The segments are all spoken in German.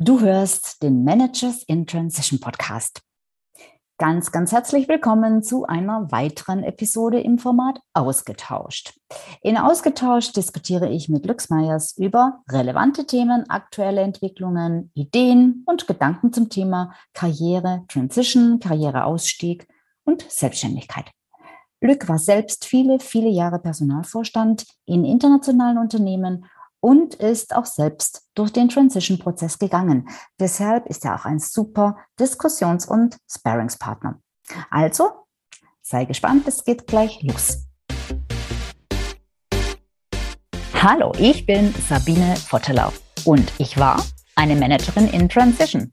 Du hörst den Managers in Transition Podcast. Ganz, ganz herzlich willkommen zu einer weiteren Episode im Format Ausgetauscht. In Ausgetauscht diskutiere ich mit Lux Meyers über relevante Themen, aktuelle Entwicklungen, Ideen und Gedanken zum Thema Karriere, Transition, Karriereausstieg und Selbstständigkeit. Lück war selbst viele, viele Jahre Personalvorstand in internationalen Unternehmen und ist auch selbst durch den Transition-Prozess gegangen. Deshalb ist er auch ein super Diskussions- und Sparringspartner. Also, sei gespannt, es geht gleich los. Hallo, ich bin Sabine Vottelau und ich war eine Managerin in Transition.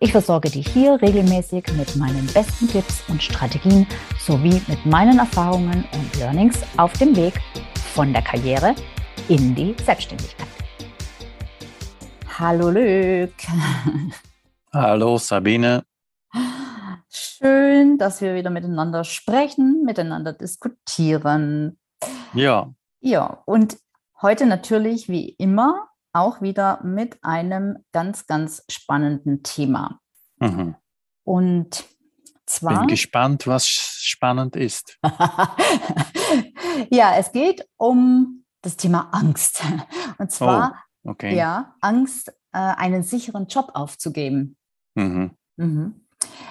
Ich versorge dich hier regelmäßig mit meinen besten Tipps und Strategien sowie mit meinen Erfahrungen und Learnings auf dem Weg von der Karriere in die Selbstständigkeit. Hallo Lück. Hallo Sabine. Schön, dass wir wieder miteinander sprechen, miteinander diskutieren. Ja. Ja, und heute natürlich wie immer auch wieder mit einem ganz, ganz spannenden Thema. Mhm. Und zwar. Bin gespannt, was spannend ist. ja, es geht um das Thema Angst. Und zwar, oh, okay. ja, Angst, äh, einen sicheren Job aufzugeben. Mhm. Mhm.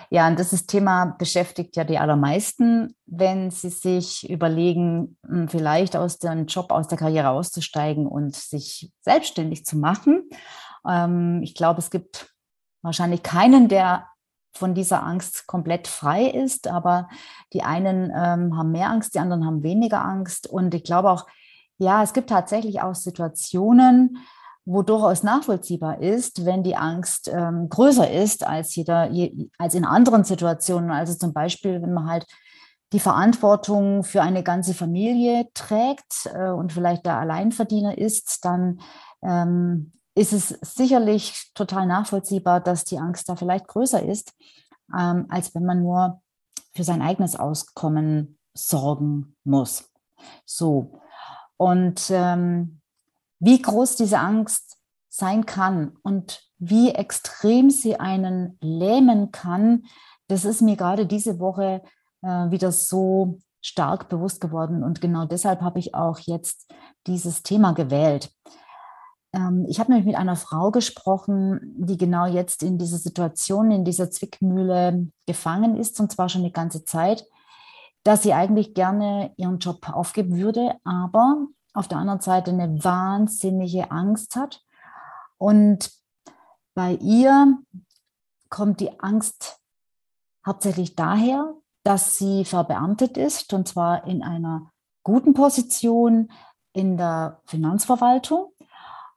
Ja, und das Thema beschäftigt ja die allermeisten, wenn sie sich überlegen, hm, vielleicht aus dem Job, aus der Karriere auszusteigen und sich selbstständig zu machen. Ähm, ich glaube, es gibt wahrscheinlich keinen, der von dieser Angst komplett frei ist, aber die einen ähm, haben mehr Angst, die anderen haben weniger Angst. Und ich glaube auch, ja, es gibt tatsächlich auch Situationen, wo durchaus nachvollziehbar ist, wenn die Angst ähm, größer ist als jeder, je, als in anderen Situationen. Also zum Beispiel, wenn man halt die Verantwortung für eine ganze Familie trägt äh, und vielleicht der Alleinverdiener ist, dann ähm, ist es sicherlich total nachvollziehbar, dass die Angst da vielleicht größer ist, ähm, als wenn man nur für sein eigenes Auskommen sorgen muss. So. Und ähm, wie groß diese Angst sein kann und wie extrem sie einen lähmen kann, das ist mir gerade diese Woche äh, wieder so stark bewusst geworden. Und genau deshalb habe ich auch jetzt dieses Thema gewählt. Ähm, ich habe nämlich mit einer Frau gesprochen, die genau jetzt in dieser Situation, in dieser Zwickmühle gefangen ist, und zwar schon die ganze Zeit, dass sie eigentlich gerne ihren Job aufgeben würde, aber auf der anderen Seite eine wahnsinnige Angst hat. Und bei ihr kommt die Angst hauptsächlich daher, dass sie verbeamtet ist, und zwar in einer guten Position in der Finanzverwaltung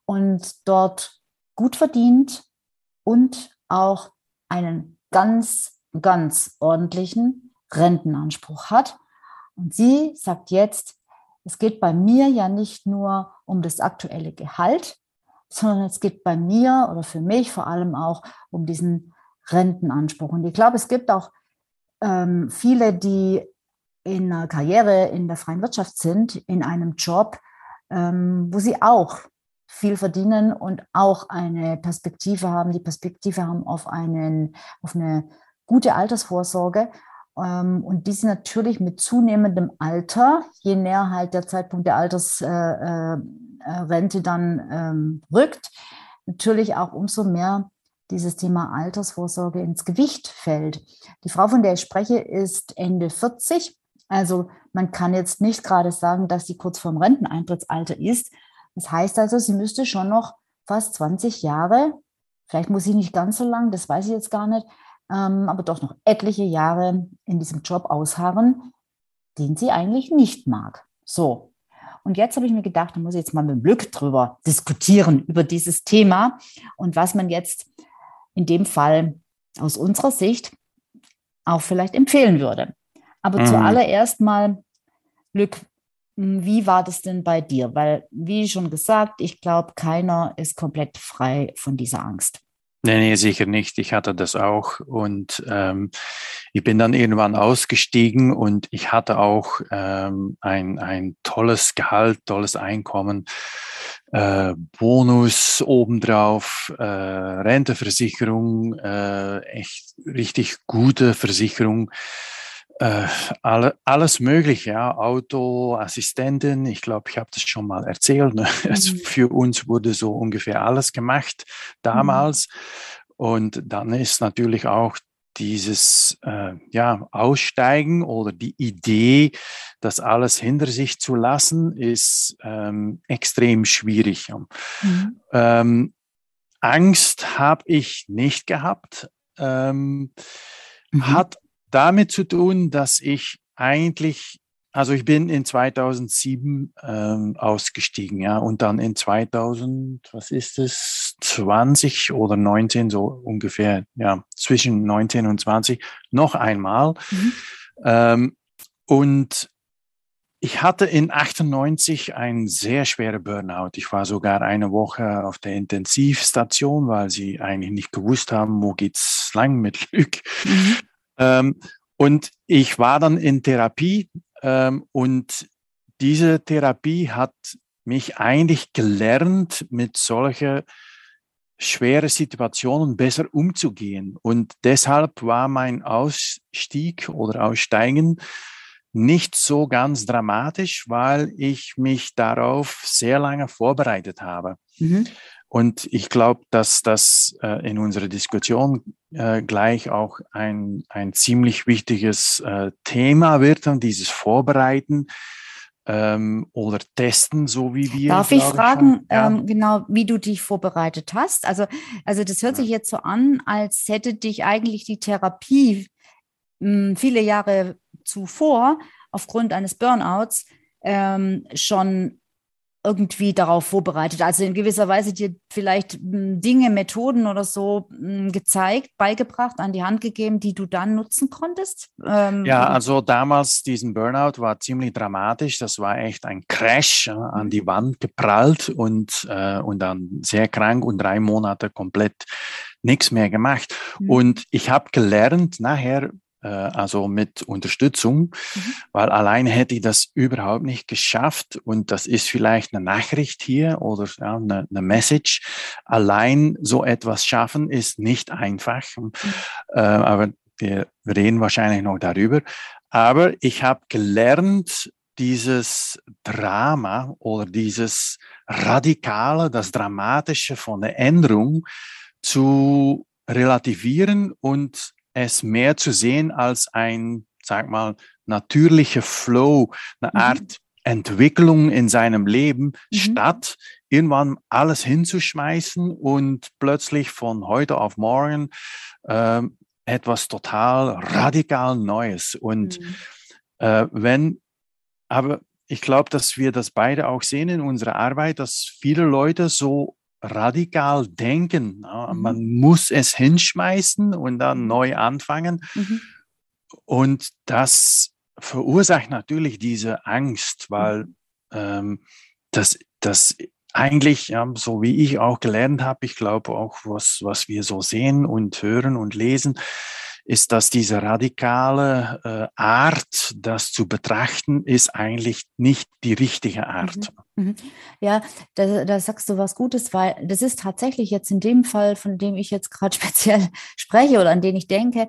und dort gut verdient und auch einen ganz, ganz ordentlichen Rentenanspruch hat. Und sie sagt jetzt, es geht bei mir ja nicht nur um das aktuelle Gehalt, sondern es geht bei mir oder für mich vor allem auch um diesen Rentenanspruch. Und ich glaube, es gibt auch ähm, viele, die in einer Karriere in der freien Wirtschaft sind, in einem Job, ähm, wo sie auch viel verdienen und auch eine Perspektive haben, die Perspektive haben auf, einen, auf eine gute Altersvorsorge. Ähm, und die sind natürlich mit zunehmendem Alter, je näher halt der Zeitpunkt der Altersrente äh, äh, dann ähm, rückt, natürlich auch umso mehr dieses Thema Altersvorsorge ins Gewicht fällt. Die Frau, von der ich spreche, ist Ende 40. Also man kann jetzt nicht gerade sagen, dass sie kurz vorm Renteneintrittsalter ist. Das heißt also, sie müsste schon noch fast 20 Jahre, vielleicht muss sie nicht ganz so lang, das weiß ich jetzt gar nicht, ähm, aber doch noch etliche Jahre in diesem Job ausharren, den sie eigentlich nicht mag. So. Und jetzt habe ich mir gedacht, da muss ich jetzt mal mit Glück drüber diskutieren, über dieses Thema und was man jetzt in dem Fall aus unserer Sicht auch vielleicht empfehlen würde. Aber mhm. zuallererst mal, Glück, wie war das denn bei dir? Weil, wie schon gesagt, ich glaube, keiner ist komplett frei von dieser Angst. Nee, nee, sicher nicht. Ich hatte das auch und ähm, ich bin dann irgendwann ausgestiegen und ich hatte auch ähm, ein, ein tolles Gehalt, tolles Einkommen, äh, Bonus obendrauf, äh, Renteversicherung, äh, echt richtig gute Versicherung. Äh, alle, alles mögliche, ja, Auto, Assistentin, ich glaube, ich habe das schon mal erzählt. Ne? Mhm. für uns wurde so ungefähr alles gemacht damals. Mhm. Und dann ist natürlich auch dieses äh, ja, Aussteigen oder die Idee, das alles hinter sich zu lassen, ist ähm, extrem schwierig. Mhm. Ähm, Angst habe ich nicht gehabt. Ähm, mhm. Hat damit zu tun, dass ich eigentlich, also ich bin in 2007 ähm, ausgestiegen, ja, und dann in 2000, was ist es, 20 oder 19, so ungefähr, ja, zwischen 19 und 20, noch einmal. Mhm. Ähm, und ich hatte in 98 ein sehr schwerer Burnout. Ich war sogar eine Woche auf der Intensivstation, weil sie eigentlich nicht gewusst haben, wo geht's lang mit Glück. Mhm. Ähm, und ich war dann in Therapie ähm, und diese Therapie hat mich eigentlich gelernt, mit solchen schweren Situationen besser umzugehen. Und deshalb war mein Ausstieg oder Aussteigen nicht so ganz dramatisch, weil ich mich darauf sehr lange vorbereitet habe. Mhm. Und ich glaube, dass das äh, in unserer Diskussion äh, gleich auch ein, ein ziemlich wichtiges äh, Thema wird, dieses Vorbereiten ähm, oder Testen, so wie wir. Darf ich fragen, ja. ähm, genau, wie du dich vorbereitet hast? Also, also das hört sich jetzt so an, als hätte dich eigentlich die Therapie mh, hm, viele Jahre zuvor aufgrund eines Burnouts ähm, schon irgendwie darauf vorbereitet? Also in gewisser Weise dir vielleicht hm, Dinge, Methoden oder so hm, gezeigt, beigebracht, an die Hand gegeben, die du dann nutzen konntest? Ähm, ja, also damals diesen Burnout war ziemlich dramatisch. Das war echt ein Crash äh, an die Wand geprallt und, äh, und dann sehr krank und drei Monate komplett nichts mehr gemacht. Mhm. Und ich habe gelernt nachher, also mit Unterstützung, mhm. weil allein hätte ich das überhaupt nicht geschafft und das ist vielleicht eine Nachricht hier oder ja, eine, eine Message. Allein so etwas schaffen ist nicht einfach, mhm. äh, aber wir reden wahrscheinlich noch darüber. Aber ich habe gelernt, dieses Drama oder dieses Radikale, das Dramatische von der Änderung zu relativieren und es mehr zu sehen als ein, sag mal, natürlicher Flow, eine mhm. Art Entwicklung in seinem Leben, mhm. statt irgendwann alles hinzuschmeißen und plötzlich von heute auf morgen äh, etwas total radikal Neues. Und mhm. äh, wenn, aber ich glaube, dass wir das beide auch sehen in unserer Arbeit, dass viele Leute so radikal denken. Mhm. Man muss es hinschmeißen und dann mhm. neu anfangen. Mhm. Und das verursacht natürlich diese Angst, weil mhm. ähm, das, das eigentlich, ja, so wie ich auch gelernt habe, ich glaube auch, was, was wir so sehen und hören und lesen, ist, dass diese radikale äh, Art, das zu betrachten, ist eigentlich nicht die richtige Art. Mhm. Mhm. Ja, da, da sagst du was Gutes, weil das ist tatsächlich jetzt in dem Fall, von dem ich jetzt gerade speziell spreche oder an den ich denke,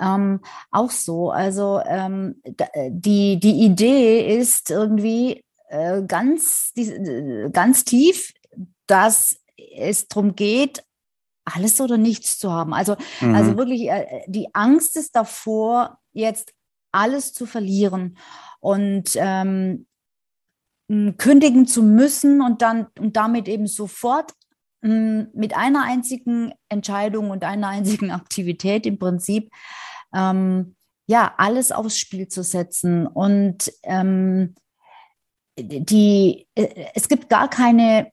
ähm, auch so. Also ähm, die, die Idee ist irgendwie äh, ganz, die, äh, ganz tief, dass es darum geht, alles oder nichts zu haben. Also, also mhm. also wirklich, äh, die Angst ist davor, jetzt alles zu verlieren und ähm, kündigen zu müssen und dann und damit eben sofort mit einer einzigen Entscheidung und einer einzigen Aktivität im Prinzip ähm, ja alles aufs Spiel zu setzen und ähm, die äh, es gibt gar keine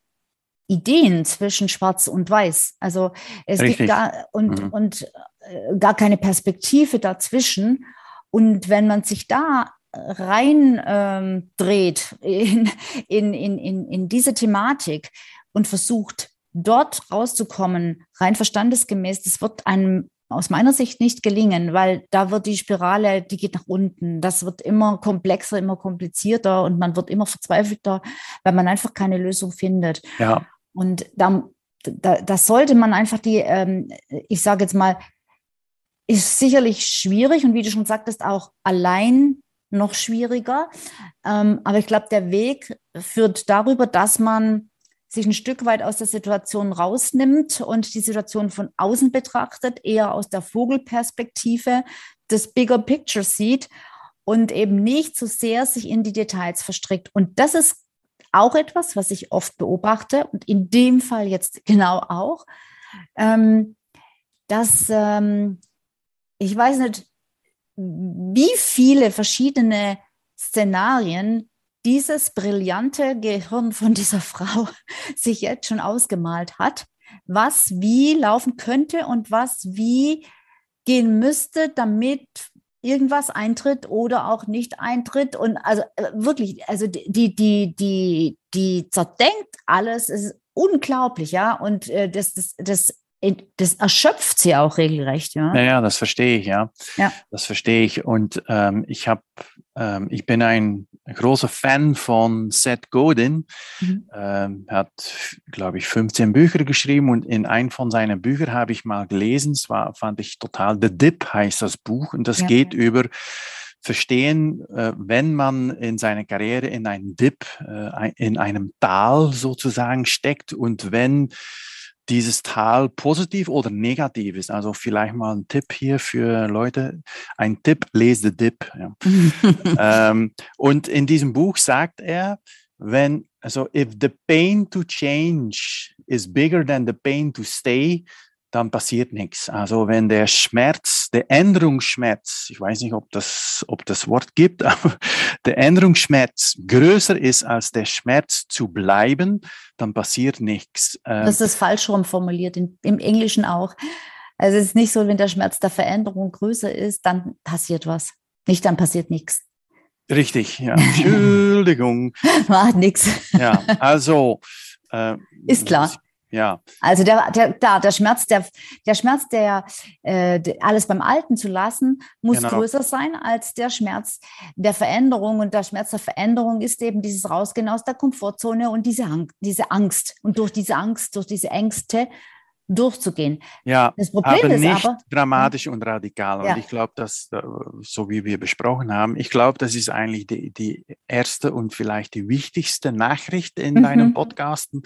Ideen zwischen Schwarz und Weiß. Also es Richtig. gibt gar und, mhm. und äh, gar keine Perspektive dazwischen. Und wenn man sich da rein ähm, dreht in, in, in, in, in diese Thematik und versucht, dort rauszukommen, rein verstandesgemäß, das wird einem aus meiner Sicht nicht gelingen, weil da wird die Spirale, die geht nach unten. Das wird immer komplexer, immer komplizierter und man wird immer verzweifelter, weil man einfach keine Lösung findet. Ja. Und da, da das sollte man einfach die, ähm, ich sage jetzt mal, ist sicherlich schwierig und wie du schon sagtest, auch allein noch schwieriger. Ähm, aber ich glaube, der Weg führt darüber, dass man sich ein Stück weit aus der Situation rausnimmt und die Situation von außen betrachtet, eher aus der Vogelperspektive das Bigger Picture sieht und eben nicht so sehr sich in die Details verstrickt. Und das ist auch etwas, was ich oft beobachte und in dem Fall jetzt genau auch, ähm, dass ähm, ich weiß nicht, wie viele verschiedene Szenarien dieses brillante Gehirn von dieser Frau sich jetzt schon ausgemalt hat, was wie laufen könnte und was wie gehen müsste, damit irgendwas eintritt oder auch nicht eintritt. Und also äh, wirklich, also die, die, die, die zerdenkt alles, ist unglaublich, ja. Und äh, das, das, das das erschöpft sie auch regelrecht, ja. Naja, das verstehe ich, ja. ja. Das verstehe ich. Und ähm, ich habe, ich bin ein großer Fan von Seth Godin. Mhm. Ähm, hat, glaube ich, 15 Bücher geschrieben und in einem von seinen Büchern habe ich mal gelesen, es war, fand ich total, The Dip heißt das Buch und das ja. geht über verstehen, äh, wenn man in seiner Karriere in einem Dip, äh, in einem Tal sozusagen steckt und wenn dieses Tal positiv oder negativ ist. Also vielleicht mal ein Tipp hier für Leute. Ein Tipp, lese Dip. Ja. ähm, und in diesem Buch sagt er, wenn, also if the pain to change is bigger than the pain to stay, dann passiert nichts. Also wenn der Schmerz, der Änderungsschmerz, ich weiß nicht, ob das, ob das Wort gibt, aber der Änderungsschmerz größer ist als der Schmerz zu bleiben, dann passiert nichts. Ähm, das ist falsch rum formuliert, in, im Englischen auch. Also es ist nicht so, wenn der Schmerz der Veränderung größer ist, dann passiert was. Nicht, dann passiert nichts. Richtig, ja. Entschuldigung. Macht nichts. Ja, also. Äh, ist klar. Ja. Also der, der, da, der Schmerz, der, der Schmerz, der, äh, alles beim Alten zu lassen, muss genau. größer sein als der Schmerz der Veränderung. Und der Schmerz der Veränderung ist eben dieses Rausgehen aus der Komfortzone und diese, diese Angst. Und durch diese Angst, durch diese Ängste durchzugehen. Ja, das Problem aber ist nicht aber, dramatisch und radikal. Ja. Und ich glaube, dass, äh, so wie wir besprochen haben, ich glaube, das ist eigentlich die, die erste und vielleicht die wichtigste Nachricht in mhm. deinem Podcasten,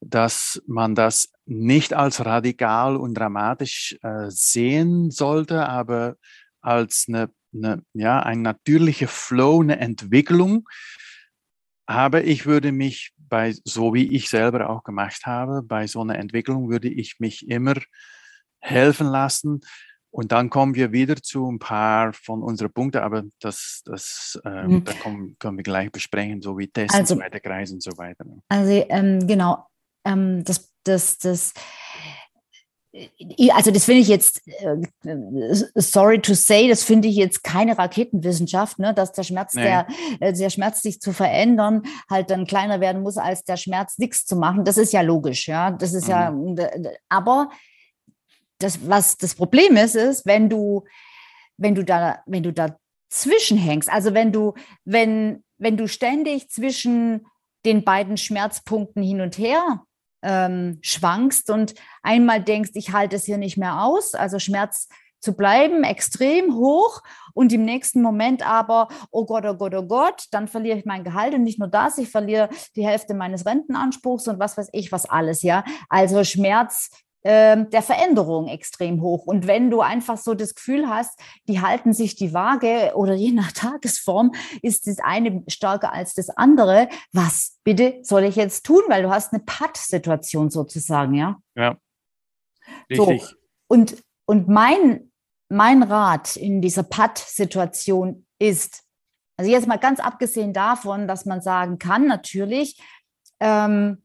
dass man das nicht als radikal und dramatisch äh, sehen sollte, aber als eine, eine, ja, ein natürlicher Flow, eine Entwicklung. Aber ich würde mich bei, so wie ich selber auch gemacht habe, bei so einer Entwicklung würde ich mich immer helfen lassen. Und dann kommen wir wieder zu ein paar von unseren Punkten, aber das, das äh, mhm. da kommen, können wir gleich besprechen, so wie Tests, also, zweiter Kreis und so weiter. Also ähm, genau, ähm, das, das, das also das finde ich jetzt, äh, sorry to say, das finde ich jetzt keine Raketenwissenschaft, ne, dass der Schmerz, nee. der, äh, der Schmerz, sich zu verändern, halt dann kleiner werden muss, als der Schmerz, nichts zu machen. Das ist ja logisch, ja. Das ist mhm. ja, aber das, was das Problem ist, ist, wenn du, wenn du da, wenn du dazwischen hängst, also wenn du, wenn, wenn du ständig zwischen den beiden Schmerzpunkten hin und her ähm, schwankst und einmal denkst, ich halte es hier nicht mehr aus, also Schmerz zu bleiben, extrem hoch und im nächsten Moment aber, oh Gott, oh Gott, oh Gott, dann verliere ich mein Gehalt und nicht nur das, ich verliere die Hälfte meines Rentenanspruchs und was weiß ich, was alles, ja. Also Schmerz der Veränderung extrem hoch. Und wenn du einfach so das Gefühl hast, die halten sich die Waage oder je nach Tagesform ist das eine stärker als das andere, was bitte soll ich jetzt tun? Weil du hast eine Patt-Situation sozusagen, ja? Ja. Richtig. So. Und, und mein, mein Rat in dieser Patt-Situation ist, also jetzt mal ganz abgesehen davon, dass man sagen kann, natürlich, ähm,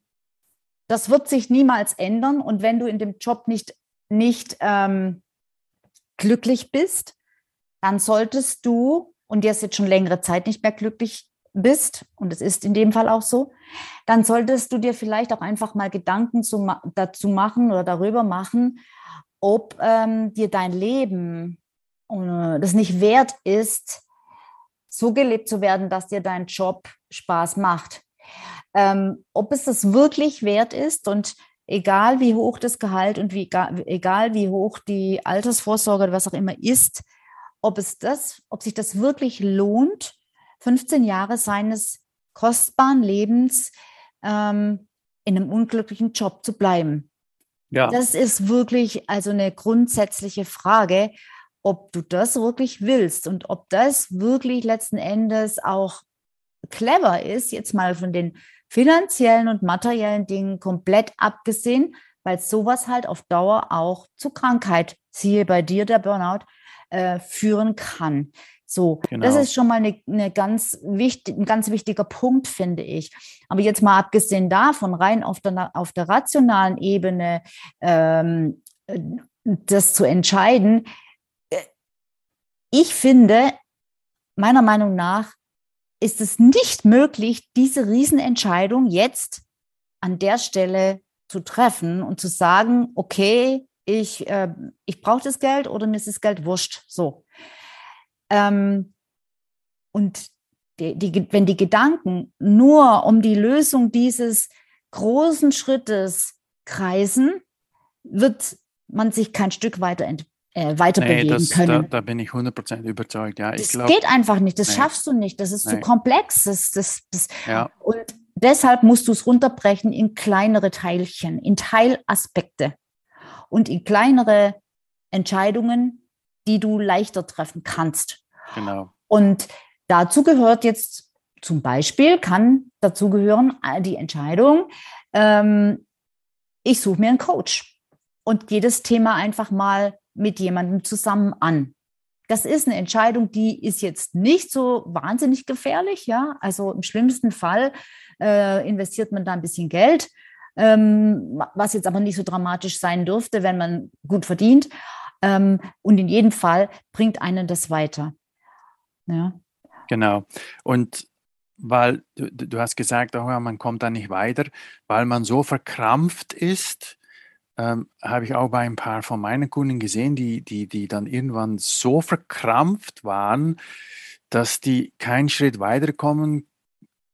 das wird sich niemals ändern. Und wenn du in dem Job nicht, nicht ähm, glücklich bist, dann solltest du, und jetzt jetzt schon längere Zeit nicht mehr glücklich bist, und es ist in dem Fall auch so, dann solltest du dir vielleicht auch einfach mal Gedanken zu, dazu machen oder darüber machen, ob ähm, dir dein Leben äh, das nicht wert ist, so gelebt zu werden, dass dir dein Job Spaß macht. Ähm, ob es das wirklich wert ist und egal wie hoch das Gehalt und wie, egal wie hoch die Altersvorsorge oder was auch immer ist, ob es das, ob sich das wirklich lohnt, 15 Jahre seines kostbaren Lebens ähm, in einem unglücklichen Job zu bleiben. Ja. Das ist wirklich also eine grundsätzliche Frage, ob du das wirklich willst und ob das wirklich letzten Endes auch clever ist, jetzt mal von den finanziellen und materiellen Dingen komplett abgesehen, weil sowas halt auf Dauer auch zu Krankheit, siehe bei dir der Burnout, äh, führen kann. So, genau. das ist schon mal eine, eine ganz wichtig, ein ganz wichtiger Punkt, finde ich. Aber jetzt mal abgesehen davon, rein auf der, auf der rationalen Ebene, ähm, das zu entscheiden, äh, ich finde, meiner Meinung nach, ist es nicht möglich, diese Riesenentscheidung jetzt an der Stelle zu treffen und zu sagen, okay, ich, äh, ich brauche das Geld oder mir ist das Geld wurscht. So. Ähm, und die, die, wenn die Gedanken nur um die Lösung dieses großen Schrittes kreisen, wird man sich kein Stück weiter entwickeln äh, weiter nee, bewegen können. Da, da, bin ich 100% überzeugt. Ja, das glaub, geht einfach nicht, das nee. schaffst du nicht, das ist nee. zu komplex. Das, das, das, ja. Und deshalb musst du es runterbrechen in kleinere Teilchen, in Teilaspekte und in kleinere Entscheidungen, die du leichter treffen kannst. Genau. Und dazu gehört jetzt zum Beispiel, kann dazu gehören äh, die Entscheidung, ähm, ich suche mir einen Coach und gehe das Thema einfach mal mit jemandem zusammen an. Das ist eine Entscheidung, die ist jetzt nicht so wahnsinnig gefährlich, ja. Also im schlimmsten Fall äh, investiert man da ein bisschen Geld, ähm, was jetzt aber nicht so dramatisch sein dürfte, wenn man gut verdient. Ähm, und in jedem Fall bringt einen das weiter. Ja. Genau. Und weil du, du hast gesagt, oh, man kommt da nicht weiter, weil man so verkrampft ist ähm, habe ich auch bei ein paar von meinen Kunden gesehen, die, die, die dann irgendwann so verkrampft waren, dass die keinen Schritt weiterkommen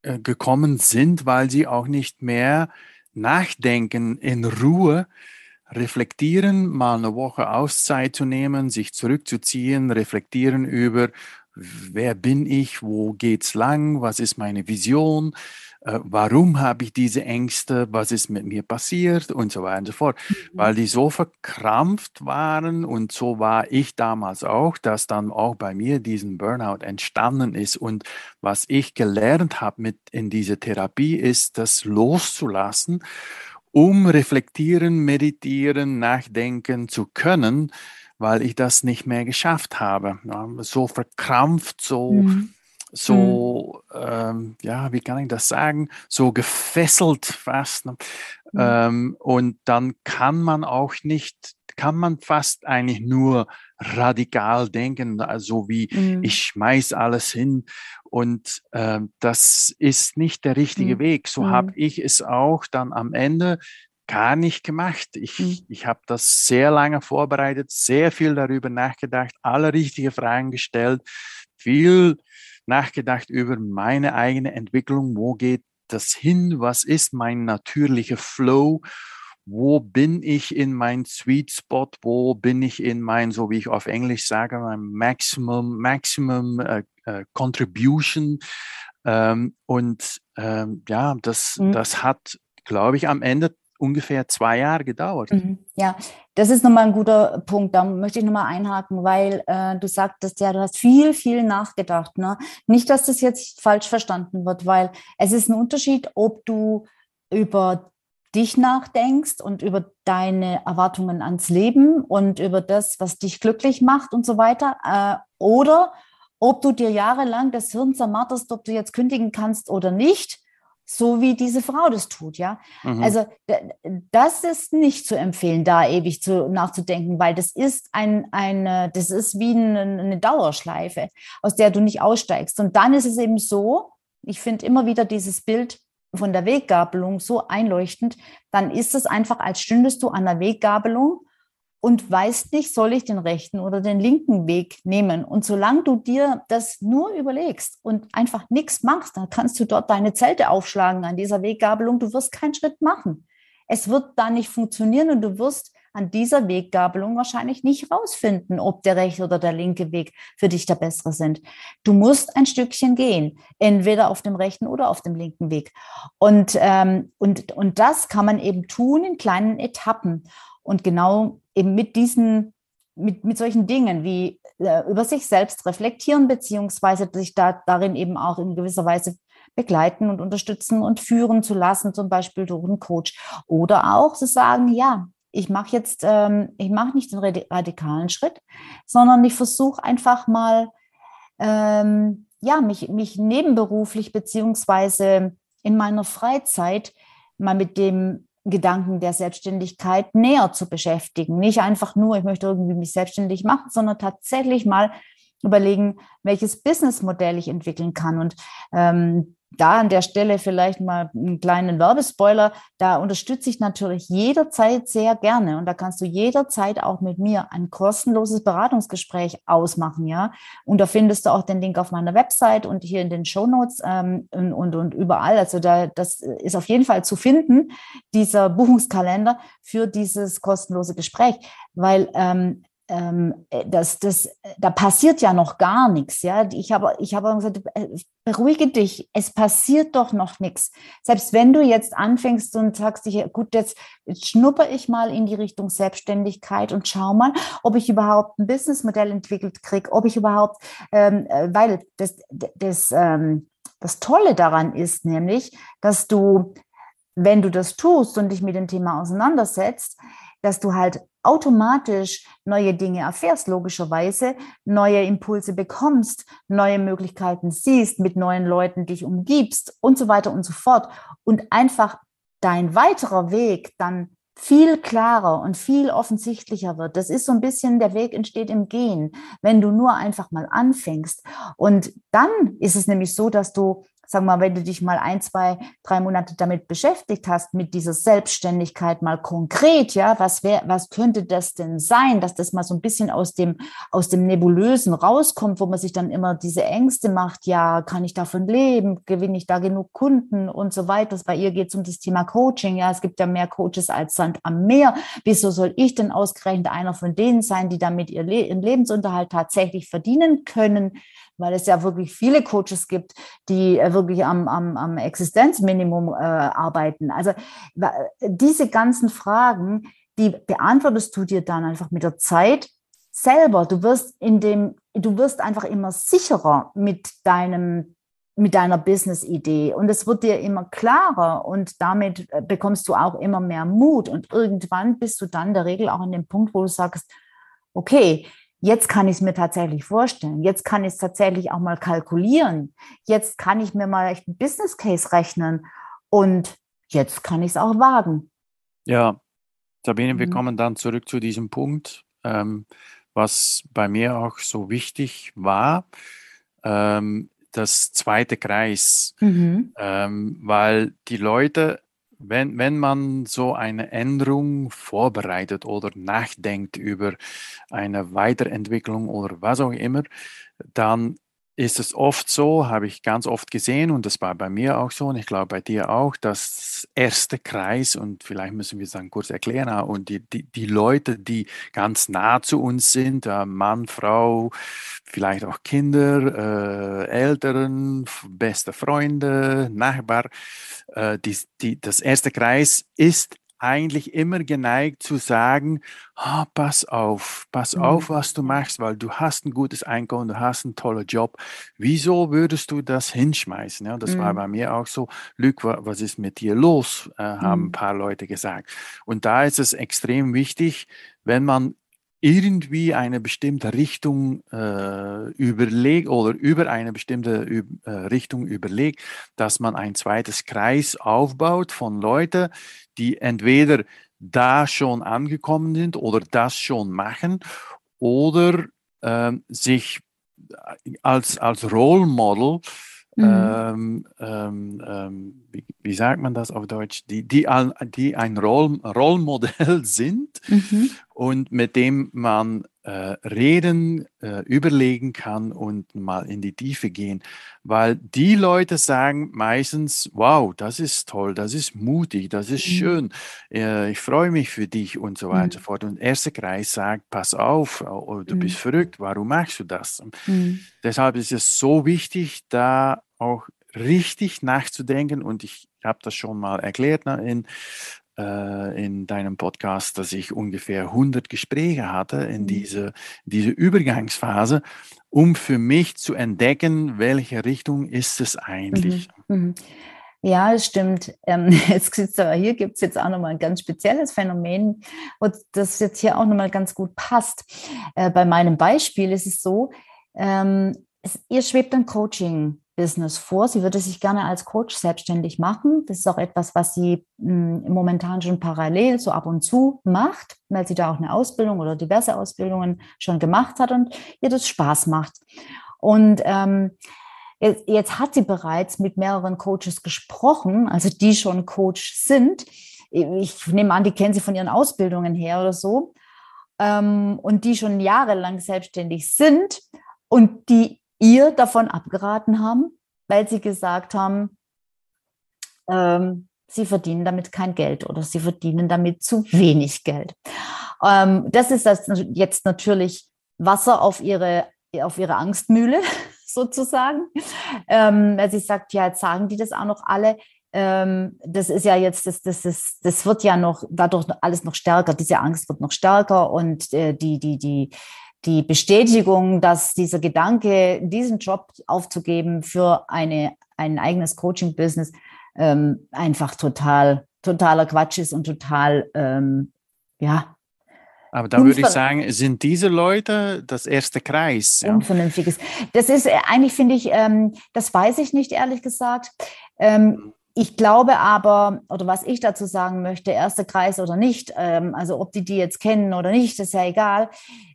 äh, gekommen sind, weil sie auch nicht mehr nachdenken in Ruhe, reflektieren, mal eine Woche Auszeit zu nehmen, sich zurückzuziehen, reflektieren über, wer bin ich, wo geht's lang, was ist meine Vision, äh, warum habe ich diese Ängste, was ist mit mir passiert und so weiter und so fort, mhm. weil die so verkrampft waren und so war ich damals auch, dass dann auch bei mir diesen Burnout entstanden ist und was ich gelernt habe mit in dieser Therapie ist, das loszulassen, um reflektieren, meditieren, nachdenken zu können, weil ich das nicht mehr geschafft habe. Ja, so verkrampft, so mhm so, mhm. ähm, ja, wie kann ich das sagen, so gefesselt fast. Ne? Mhm. Ähm, und dann kann man auch nicht, kann man fast eigentlich nur radikal denken, also wie mhm. ich schmeiß alles hin und ähm, das ist nicht der richtige mhm. Weg. So habe mhm. ich es auch dann am Ende gar nicht gemacht. Ich, mhm. ich habe das sehr lange vorbereitet, sehr viel darüber nachgedacht, alle richtigen Fragen gestellt, viel nachgedacht über meine eigene Entwicklung. Wo geht das hin? Was ist mein natürlicher Flow? Wo bin ich in mein Sweet Spot? Wo bin ich in mein, so wie ich auf Englisch sage, mein Maximum, Maximum äh, äh, Contribution? Ähm, und ähm, ja, das, mhm. das hat, glaube ich, am Ende ungefähr zwei Jahre gedauert. Mhm. Ja, das ist nochmal ein guter Punkt. Da möchte ich nochmal einhaken, weil äh, du sagtest ja, du hast viel, viel nachgedacht. Ne? Nicht, dass das jetzt falsch verstanden wird, weil es ist ein Unterschied, ob du über dich nachdenkst und über deine Erwartungen ans Leben und über das, was dich glücklich macht und so weiter, äh, oder ob du dir jahrelang das Hirn zermarterst, ob du jetzt kündigen kannst oder nicht so wie diese Frau das tut, ja. Mhm. Also das ist nicht zu empfehlen, da ewig zu, nachzudenken, weil das ist ein, eine, das ist wie eine, eine Dauerschleife, aus der du nicht aussteigst. Und dann ist es eben so, ich finde immer wieder dieses Bild von der Weggabelung so einleuchtend, dann ist es einfach, als stündest du an der Weggabelung und weißt nicht, soll ich den rechten oder den linken Weg nehmen. Und solange du dir das nur überlegst und einfach nichts machst, dann kannst du dort deine Zelte aufschlagen an dieser Weggabelung. Du wirst keinen Schritt machen. Es wird da nicht funktionieren und du wirst an dieser Weggabelung wahrscheinlich nicht rausfinden, ob der rechte oder der linke Weg für dich der bessere sind. Du musst ein Stückchen gehen, entweder auf dem rechten oder auf dem linken Weg. Und, ähm, und, und das kann man eben tun in kleinen Etappen. Und genau eben mit diesen, mit, mit solchen Dingen wie äh, über sich selbst reflektieren, beziehungsweise sich da darin eben auch in gewisser Weise begleiten und unterstützen und führen zu lassen, zum Beispiel durch einen Coach. Oder auch zu sagen, ja, ich mache jetzt, ähm, ich mache nicht den radikalen Schritt, sondern ich versuche einfach mal, ähm, ja, mich, mich nebenberuflich beziehungsweise in meiner Freizeit mal mit dem Gedanken der Selbstständigkeit näher zu beschäftigen. Nicht einfach nur, ich möchte irgendwie mich selbstständig machen, sondern tatsächlich mal überlegen, welches Businessmodell ich entwickeln kann. Und ähm, da an der Stelle vielleicht mal einen kleinen Werbespoiler. Da unterstütze ich natürlich jederzeit sehr gerne und da kannst du jederzeit auch mit mir ein kostenloses Beratungsgespräch ausmachen, ja. Und da findest du auch den Link auf meiner Website und hier in den Show Notes ähm, und, und, und überall. Also da, das ist auf jeden Fall zu finden, dieser Buchungskalender für dieses kostenlose Gespräch, weil ähm, ähm, äh, das, das, da passiert ja noch gar nichts. Ja? Ich habe ich hab gesagt, äh, beruhige dich, es passiert doch noch nichts. Selbst wenn du jetzt anfängst und sagst, ich, gut, jetzt, jetzt schnupper ich mal in die Richtung Selbstständigkeit und schau mal, ob ich überhaupt ein Businessmodell entwickelt kriege, ob ich überhaupt, ähm, äh, weil das, das, ähm, das Tolle daran ist nämlich, dass du, wenn du das tust und dich mit dem Thema auseinandersetzt, dass du halt automatisch neue Dinge erfährst, logischerweise, neue Impulse bekommst, neue Möglichkeiten siehst, mit neuen Leuten dich umgibst und so weiter und so fort. Und einfach dein weiterer Weg dann viel klarer und viel offensichtlicher wird. Das ist so ein bisschen, der Weg entsteht im Gehen, wenn du nur einfach mal anfängst. Und dann ist es nämlich so, dass du sag mal, wenn du dich mal ein, zwei, drei Monate damit beschäftigt hast, mit dieser Selbstständigkeit mal konkret, ja, was wäre, was könnte das denn sein, dass das mal so ein bisschen aus dem, aus dem Nebulösen rauskommt, wo man sich dann immer diese Ängste macht, ja, kann ich davon leben, gewinne ich da genug Kunden und so weiter. Bei ihr geht es um das Thema Coaching, ja, es gibt ja mehr Coaches als Sand am Meer. Wieso soll ich denn ausgerechnet einer von denen sein, die damit ihren Lebensunterhalt tatsächlich verdienen können? Weil es ja wirklich viele Coaches gibt, die äh, wirklich am, am, am Existenzminimum äh, arbeiten. Also diese ganzen Fragen, die beantwortest du dir dann einfach mit der Zeit selber. Du wirst in dem, du wirst einfach immer sicherer mit deinem mit deiner Business-Idee und es wird dir immer klarer und damit äh, bekommst du auch immer mehr Mut und irgendwann bist du dann in der Regel auch an dem Punkt, wo du sagst, okay, Jetzt kann ich es mir tatsächlich vorstellen. Jetzt kann ich es tatsächlich auch mal kalkulieren. Jetzt kann ich mir mal echt einen Business Case rechnen. Und jetzt kann ich es auch wagen. Ja, Sabine, mhm. wir kommen dann zurück zu diesem Punkt, ähm, was bei mir auch so wichtig war. Ähm, das zweite Kreis, mhm. ähm, weil die Leute wenn, wenn man so eine Änderung vorbereitet oder nachdenkt über eine Weiterentwicklung oder was auch immer, dann ist es oft so, habe ich ganz oft gesehen, und das war bei mir auch so, und ich glaube bei dir auch, dass erste Kreis, und vielleicht müssen wir es dann kurz erklären, ah, und die, die, die Leute, die ganz nah zu uns sind, äh, Mann, Frau, vielleicht auch Kinder, äh, Eltern, beste Freunde, Nachbar, äh, die, die, das erste Kreis ist eigentlich immer geneigt zu sagen, oh, pass auf, pass mhm. auf, was du machst, weil du hast ein gutes Einkommen, du hast einen tollen Job. Wieso würdest du das hinschmeißen? Ja, das mhm. war bei mir auch so. Luc, was ist mit dir los? Äh, haben mhm. ein paar Leute gesagt. Und da ist es extrem wichtig, wenn man irgendwie eine bestimmte Richtung äh, überlegt oder über eine bestimmte äh, Richtung überlegt, dass man ein zweites Kreis aufbaut von Leuten, die entweder da schon angekommen sind oder das schon machen oder äh, sich als, als Role Model Mhm. Ähm, ähm, ähm, wie, wie, sagt man das auf Deutsch? Die, die, die ein Roll, Rollmodell sind mhm. und mit dem man äh, reden, äh, überlegen kann und mal in die Tiefe gehen. Weil die Leute sagen meistens, wow, das ist toll, das ist mutig, das ist mhm. schön, äh, ich freue mich für dich und so weiter und so mhm. fort. Und der erste Kreis sagt, pass auf, oh, du bist mhm. verrückt, warum machst du das? Mhm. Deshalb ist es so wichtig, da auch richtig nachzudenken und ich habe das schon mal erklärt ne, in äh, in deinem Podcast, dass ich ungefähr 100 Gespräche hatte in mhm. diese, diese Übergangsphase, um für mich zu entdecken, welche Richtung ist es eigentlich. Mhm. Mhm. Ja, es stimmt. Ähm, jetzt hier gibt es jetzt auch nochmal ein ganz spezielles Phänomen, und das jetzt hier auch nochmal ganz gut passt. Äh, bei meinem Beispiel ist es so, ähm, es, ihr schwebt ein Coaching Business vor. Sie würde sich gerne als Coach selbstständig machen. Das ist auch etwas, was sie mh, hm, momentan schon parallel so ab und zu macht, weil sie da auch eine Ausbildung oder diverse Ausbildungen schon gemacht hat und ihr das Spaß macht. Und ähm, jetzt, jetzt hat sie bereits mit mehreren Coaches gesprochen, also die schon Coach sind. Ich nehme an, die kennen sie von ihren Ausbildungen her oder so. Ähm, und die schon jahrelang selbstständig sind und die ihr davon abgeraten haben, weil sie gesagt haben, ähm, sie verdienen damit kein Geld oder sie verdienen damit zu wenig Geld. Ähm, das ist das jetzt natürlich Wasser auf ihre, auf ihre Angstmühle sozusagen. Ähm, weil sie sagt, ja, jetzt sagen die das auch noch alle. Ähm, das ist ja jetzt, das, das, ist, das wird ja noch dadurch alles noch stärker. Diese Angst wird noch stärker und äh, die, die, die, die Bestätigung, dass dieser Gedanke, diesen Job aufzugeben für eine, ein eigenes Coaching-Business, ähm, einfach total, totaler Quatsch ist und total, ähm, ja. Aber da würde ich sagen, sind diese Leute das erste Kreis? Ja? Unvernünftiges. Das ist äh, eigentlich, finde ich, ähm, das weiß ich nicht, ehrlich gesagt. Ähm, ich glaube aber, oder was ich dazu sagen möchte, erster Kreis oder nicht, ähm, also ob die die jetzt kennen oder nicht, ist ja egal.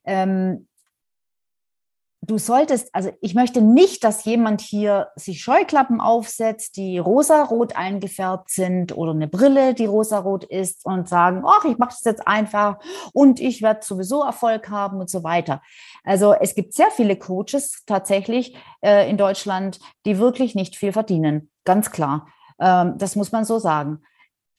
Ähm, du solltest, also ich möchte nicht, dass jemand hier sich Scheuklappen aufsetzt, die rosarot eingefärbt sind oder eine Brille, die rosarot ist und sagen, ach, ich mache das jetzt einfach und ich werde sowieso Erfolg haben und so weiter. Also es gibt sehr viele Coaches tatsächlich äh, in Deutschland, die wirklich nicht viel verdienen, ganz klar. Ähm, das muss man so sagen.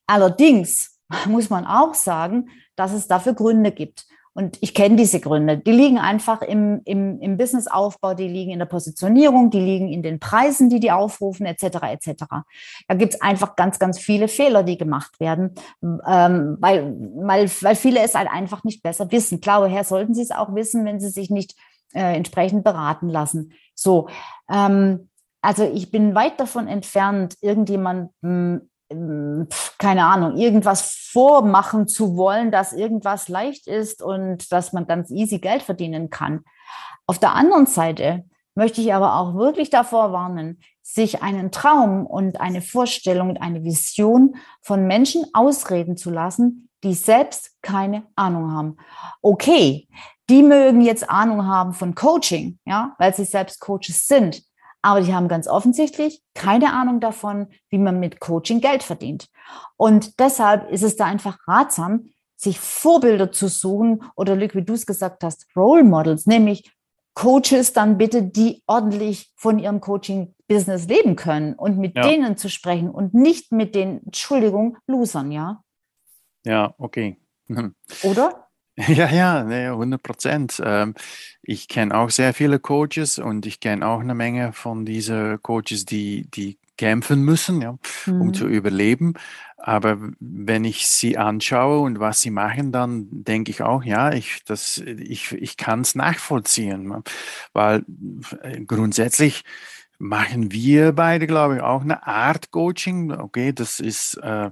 Allerdings muss man auch sagen, dass es dafür Gründe gibt. Und ich kenne diese Gründe. Die liegen einfach im, im, im Businessaufbau, die liegen in der Positionierung, die liegen in den Preisen, die die aufrufen, etc. etc. Da gibt es einfach ganz, ganz viele Fehler, die gemacht werden, ähm, weil, weil, weil viele es halt einfach nicht besser wissen. Klar, woher sollten sie es auch wissen, wenn sie sich nicht äh, entsprechend beraten lassen? So, ähm, also ich bin weit davon entfernt, irgendjemandem, ähm, keine Ahnung, irgendwas vormachen zu wollen, dass irgendwas leicht ist und dass man ganz easy Geld verdienen kann. Auf der anderen Seite möchte ich aber auch wirklich davor warnen, sich einen Traum und eine Vorstellung und eine Vision von Menschen ausreden zu lassen, die selbst keine Ahnung haben. Okay, die mögen jetzt Ahnung haben von Coaching, ja, weil sie selbst Coaches sind aber die haben ganz offensichtlich keine Ahnung davon, wie man mit Coaching Geld verdient. Und deshalb ist es da einfach ratsam, sich Vorbilder zu suchen oder, wie du es gesagt hast, Role Models, nämlich Coaches dann bitte, die ordentlich von ihrem Coaching-Business leben können und mit ja. denen zu sprechen und nicht mit den, Entschuldigung, Losern, ja? Ja, okay. Oder? Ja, ja, 100 Prozent. Ähm, ich kenne auch sehr viele Coaches und ich kenne auch eine Menge von diesen Coaches, die, die kämpfen müssen, ja, um mhm. zu überleben. Aber wenn ich sie anschaue und was sie machen, dann denke ich auch, ja, ich, ich, ich kann es nachvollziehen. Weil äh, grundsätzlich machen wir beide, glaube ich, auch eine Art Coaching. Okay, das ist Äh,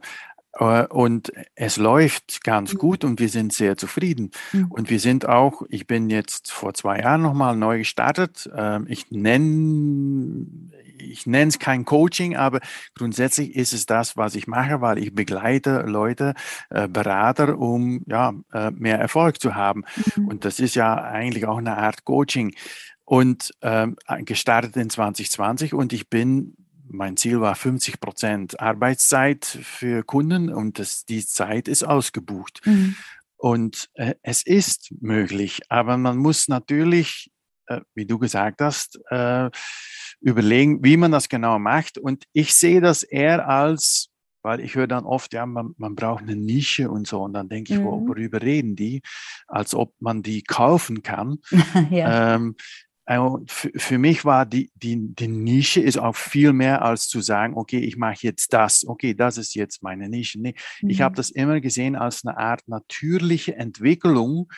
und es läuft ganz mhm. gut und wir sind sehr zufrieden. Mhm. Und wir sind auch, ich bin jetzt vor zwei Jahren nochmal neu gestartet. Ähm, ich nenne ich nenne es kein Coaching, aber grundsätzlich ist es das, was ich mache, weil ich begleite Leute, äh, Berater, um ja, äh, mehr Erfolg zu haben. Mhm. Und das ist ja eigentlich auch eine Art Coaching. Und ähm, gestartet in 2020 und ich bin mein Ziel war 50 Prozent Arbeitszeit für Kunden und das, die Zeit ist ausgebucht. Mhm. Und äh, es ist möglich, aber man muss natürlich, äh, wie du gesagt hast, äh, überlegen, wie man das genau macht. Und ich sehe das eher als, weil ich höre dann oft, ja, man, man braucht eine Nische und so. Und dann denke ich, mhm. worüber reden die? Als ob man die kaufen kann. ja. ähm, und für mich war die, die, die Nische ist auch viel mehr als zu sagen, okay, ich mache jetzt das, okay, das ist jetzt meine Nische. Nee, mhm. ich habe das immer gesehen als eine Art natürliche Entwicklung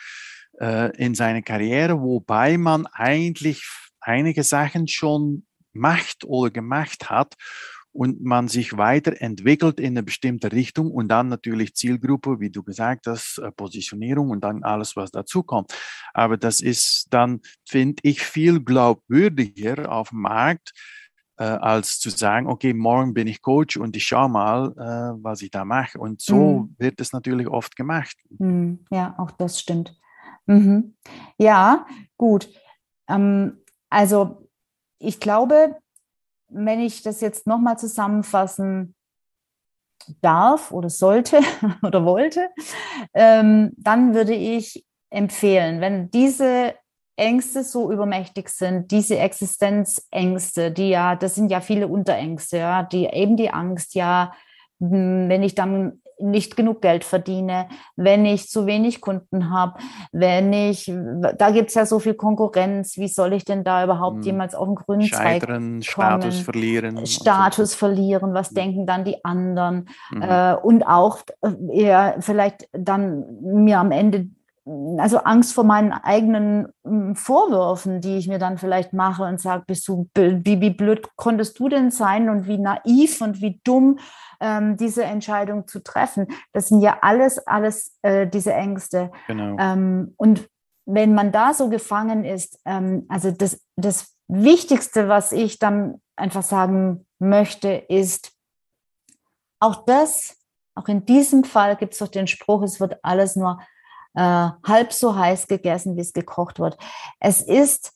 äh, in seiner Karriere, wobei man eigentlich einige Sachen schon macht oder gemacht hat und man sich weiterentwickelt in eine bestimmte Richtung und dann natürlich Zielgruppe, wie du gesagt hast, äh, Positionierung und dann alles, was dazu kommt. Aber das ist dann, finde ich, viel glaubwürdiger auf dem Markt, äh, als zu sagen, okay, morgen bin ich Coach und ich schaue mal, äh, was ich da mache. Und so mhm. wird es natürlich oft gemacht. Mhm. Ja, auch das stimmt. Mhm. Ja, gut. Ähm, also ich glaube, wenn ich das jetzt nochmal zusammenfassen darf oder sollte oder wollte, ähm, dann würde ich empfehlen, wenn diese Ängste so übermächtig sind, diese Existenzängste, die ja, das sind ja viele Unterängste, ja, die eben die Angst, ja, wenn ich dann nicht genug Geld verdiene, wenn ich zu wenig Kunden habe, wenn ich, da gibt es ja so viel Konkurrenz, wie soll ich denn da überhaupt hm. jemals auf den grünen Scheitern, Zweig kommen? Status verlieren. Status so. verlieren, was hm. denken dann die anderen? Mhm. Äh, und auch äh, ja, vielleicht dann mir am Ende also Angst vor meinen eigenen hm, Vorwürfen, die ich mir dann vielleicht mache und sage, bist du, wie, wie blöd konntest du denn sein und wie naiv und wie dumm ähm, diese Entscheidung zu treffen. Das sind ja alles, alles äh, diese Ängste. Genau. Ähm, und wenn man da so gefangen ist, ähm, also das, das Wichtigste, was ich dann einfach sagen möchte, ist, auch das, auch in diesem Fall gibt es doch den Spruch, es wird alles nur äh, halb so heiß gegessen, wie es gekocht wird. Es ist,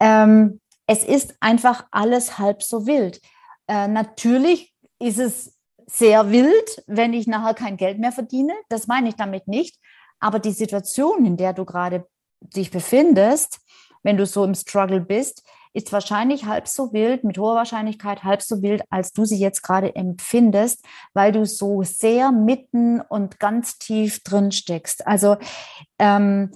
ähm, es ist einfach alles halb so wild. Äh, natürlich ist es sehr wild, wenn ich nachher kein Geld mehr verdiene. Das meine ich damit nicht. Aber die Situation, in der du gerade dich befindest, wenn du so im Struggle bist, ist wahrscheinlich halb so wild, mit hoher Wahrscheinlichkeit halb so wild, als du sie jetzt gerade empfindest, weil du so sehr mitten und ganz tief drin steckst. Also ähm,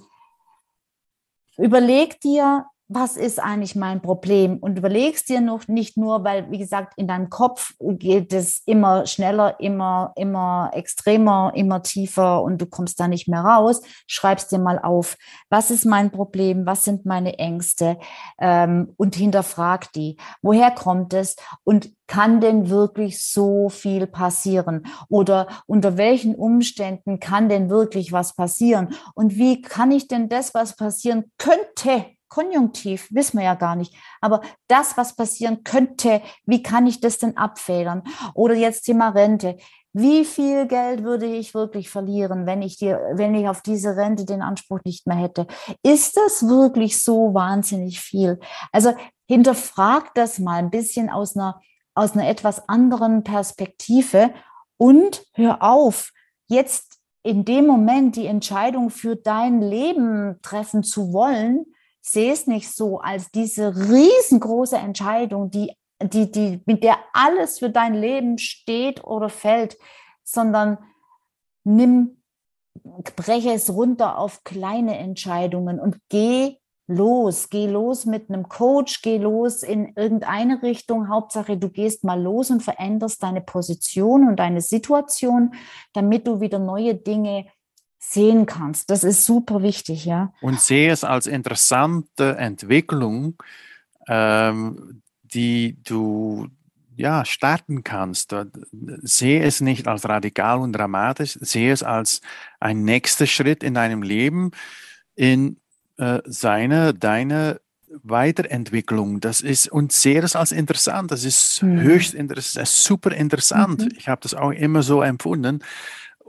überleg dir, was ist eigentlich mein Problem? Und überlegst dir noch nicht nur, weil, wie gesagt, in deinem Kopf geht es immer schneller, immer, immer extremer, immer tiefer und du kommst da nicht mehr raus. Schreibst dir mal auf, was ist mein Problem? Was sind meine Ängste? Ähm, und hinterfrag die. Woher kommt es? Und kann denn wirklich so viel passieren? Oder unter welchen Umständen kann denn wirklich was passieren? Und wie kann ich denn das, was passieren könnte, Konjunktiv, wissen wir ja gar nicht. Aber das, was passieren könnte, wie kann ich das denn abfedern? Oder jetzt Thema Rente. Wie viel Geld würde ich wirklich verlieren, wenn ich, dir, wenn ich auf diese Rente den Anspruch nicht mehr hätte? Ist das wirklich so wahnsinnig viel? Also hinterfrag das mal ein bisschen aus einer, aus einer etwas anderen Perspektive und hör auf, jetzt in dem Moment die Entscheidung für dein Leben treffen zu wollen, sehe es nicht so als diese riesengroße Entscheidung, die, die, die, mit der alles für dein Leben steht oder fällt, sondern nimm, breche es runter auf kleine Entscheidungen und geh los, geh los mit einem Coach, geh los in irgendeine Richtung. Hauptsache, du gehst mal los und veränderst deine Position und deine Situation, damit du wieder neue Dinge sehen kannst. Das ist super wichtig, ja. Und sehe es als interessante Entwicklung, ähm, die du ja, starten kannst. Sehe es nicht als radikal und dramatisch, sehe es als ein nächster Schritt in deinem Leben, in äh, seine, deine Weiterentwicklung. Das ist und sehe das als interessant. Das ist mhm. höchst interessant, super interessant. Mhm. Ich habe das auch immer so empfunden.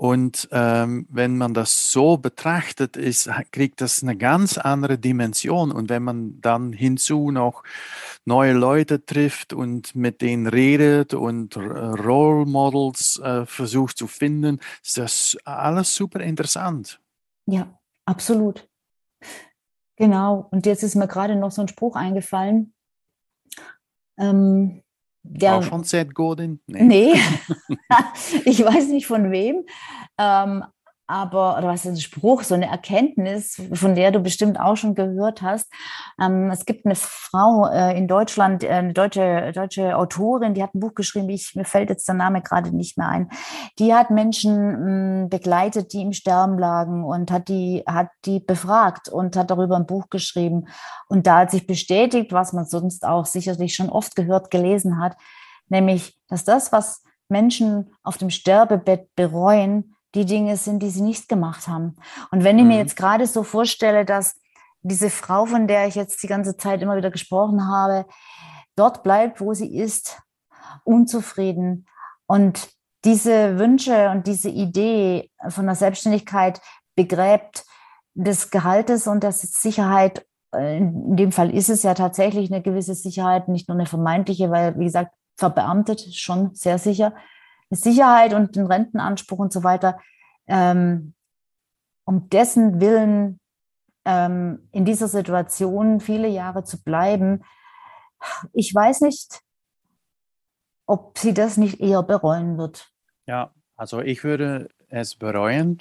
Und ähm, wenn man das so betrachtet, ist, kriegt das eine ganz andere Dimension. Und wenn man dann hinzu noch neue Leute trifft und mit denen redet und Role Models äh, versucht zu finden, ist das alles super interessant. Ja, absolut. Genau. Und jetzt ist mir gerade noch so ein Spruch eingefallen. Ähm, der, Auch von Seth Godin? Nee. nee. ich weiß nicht von wem. Ähm, aber, oder was ist ein Spruch, so eine Erkenntnis, von der du bestimmt auch schon gehört hast. Ähm, es gibt eine Frau äh, in Deutschland, äh, eine deutsche, deutsche Autorin, die hat ein Buch geschrieben, ich, mir fällt jetzt der Name gerade nicht mehr ein. Die hat Menschen mh, begleitet, die im Sterben lagen und hat die, hat die befragt und hat darüber ein Buch geschrieben. Und da hat sich bestätigt, was man sonst auch sicherlich schon oft gehört, gelesen hat, nämlich, dass das, was Menschen auf dem Sterbebett bereuen, die Dinge sind, die sie nicht gemacht haben. Und wenn ich mir mhm. jetzt gerade so vorstelle, dass diese Frau, von der ich jetzt die ganze Zeit immer wieder gesprochen habe, dort bleibt, wo sie ist, unzufrieden und diese Wünsche und diese Idee von der Selbstständigkeit begräbt des Gehaltes und der Sicherheit. In dem Fall ist es ja tatsächlich eine gewisse Sicherheit, nicht nur eine vermeintliche, weil, wie gesagt, verbeamtet schon sehr sicher. Sicherheit und den Rentenanspruch und so weiter, ähm, um dessen Willen ähm, in dieser Situation viele Jahre zu bleiben. Ich weiß nicht, ob sie das nicht eher bereuen wird. Ja, also ich würde es bereuen,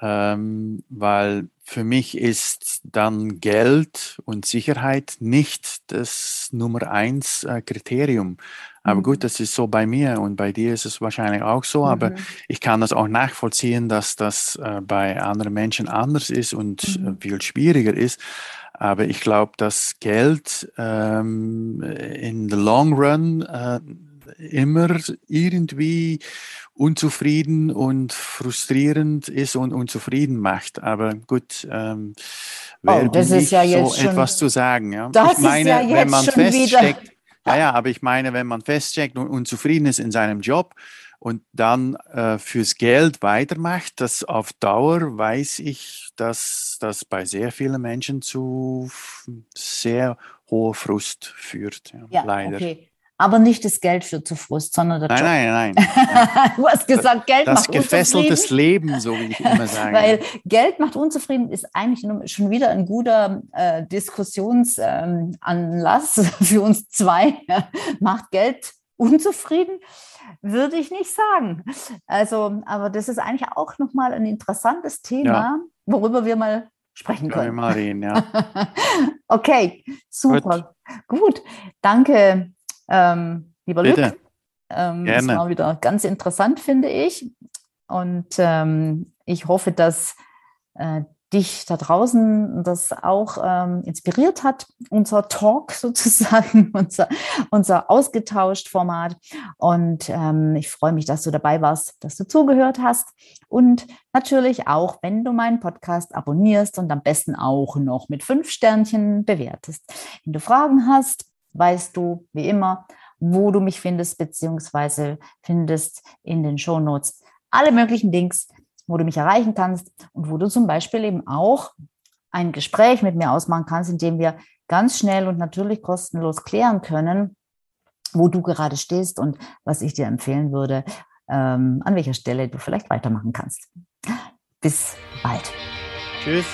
ähm, weil für mich ist dann Geld und Sicherheit nicht das Nummer eins äh, Kriterium. Aber gut, mhm. das ist so bei mir und bei dir ist es wahrscheinlich auch so. Mhm. Aber ich kann das auch nachvollziehen, dass das äh, bei anderen Menschen anders ist und äh, mhm. viel schwieriger ist. Aber ich glaube, dass Geld ähm, in the long run äh, immer irgendwie unzufrieden und frustrierend ist und unzufrieden macht. Aber gut, ähm, wer oh, das ist ja jetzt so schon, etwas zu sagen? Ja? Das ich meine, ist ja wenn man feststeckt, wieder. ja, ja, aber ich meine, wenn man feststeckt und unzufrieden ist in seinem Job und dann äh, fürs Geld weitermacht, das auf Dauer weiß ich, dass das bei sehr vielen Menschen zu sehr hoher Frust führt. Ja, ja leider. Okay aber nicht das Geld führt zu Frust, sondern der nein, Job. Nein, nein, du hast gesagt, Geld das macht gefesseltes Leben, so wie ich immer sage. Weil Geld macht unzufrieden ist eigentlich schon wieder ein guter äh, Diskussionsanlass ähm, für uns zwei. macht Geld unzufrieden? Würde ich nicht sagen. Also, aber das ist eigentlich auch nochmal ein interessantes Thema, ja. worüber wir mal sprechen können. Können wir mal reden, ja. okay, super. Gut. Gut. Danke ähm, lieber Bitte. Luc, ähm, das war wieder ganz interessant, finde ich. Und ähm, ich hoffe, dass äh, dich da draußen das auch ähm, inspiriert hat, unser Talk sozusagen, unser, unser ausgetauscht Format. Und ähm, ich freue mich, dass du dabei warst, dass du zugehört hast. Und natürlich auch, wenn du meinen Podcast abonnierst und am besten auch noch mit fünf Sternchen bewertest. Wenn du Fragen hast, weißt du, wie immer, wo du mich findest, beziehungsweise findest in den Show Notes alle möglichen Links, wo du mich erreichen kannst und wo du zum Beispiel eben auch ein Gespräch mit mir ausmachen kannst, in dem wir ganz schnell und natürlich kostenlos klären können, wo du gerade stehst und was ich dir empfehlen würde, ähm, an welcher Stelle du vielleicht weitermachen kannst. Bis bald. Tschüss.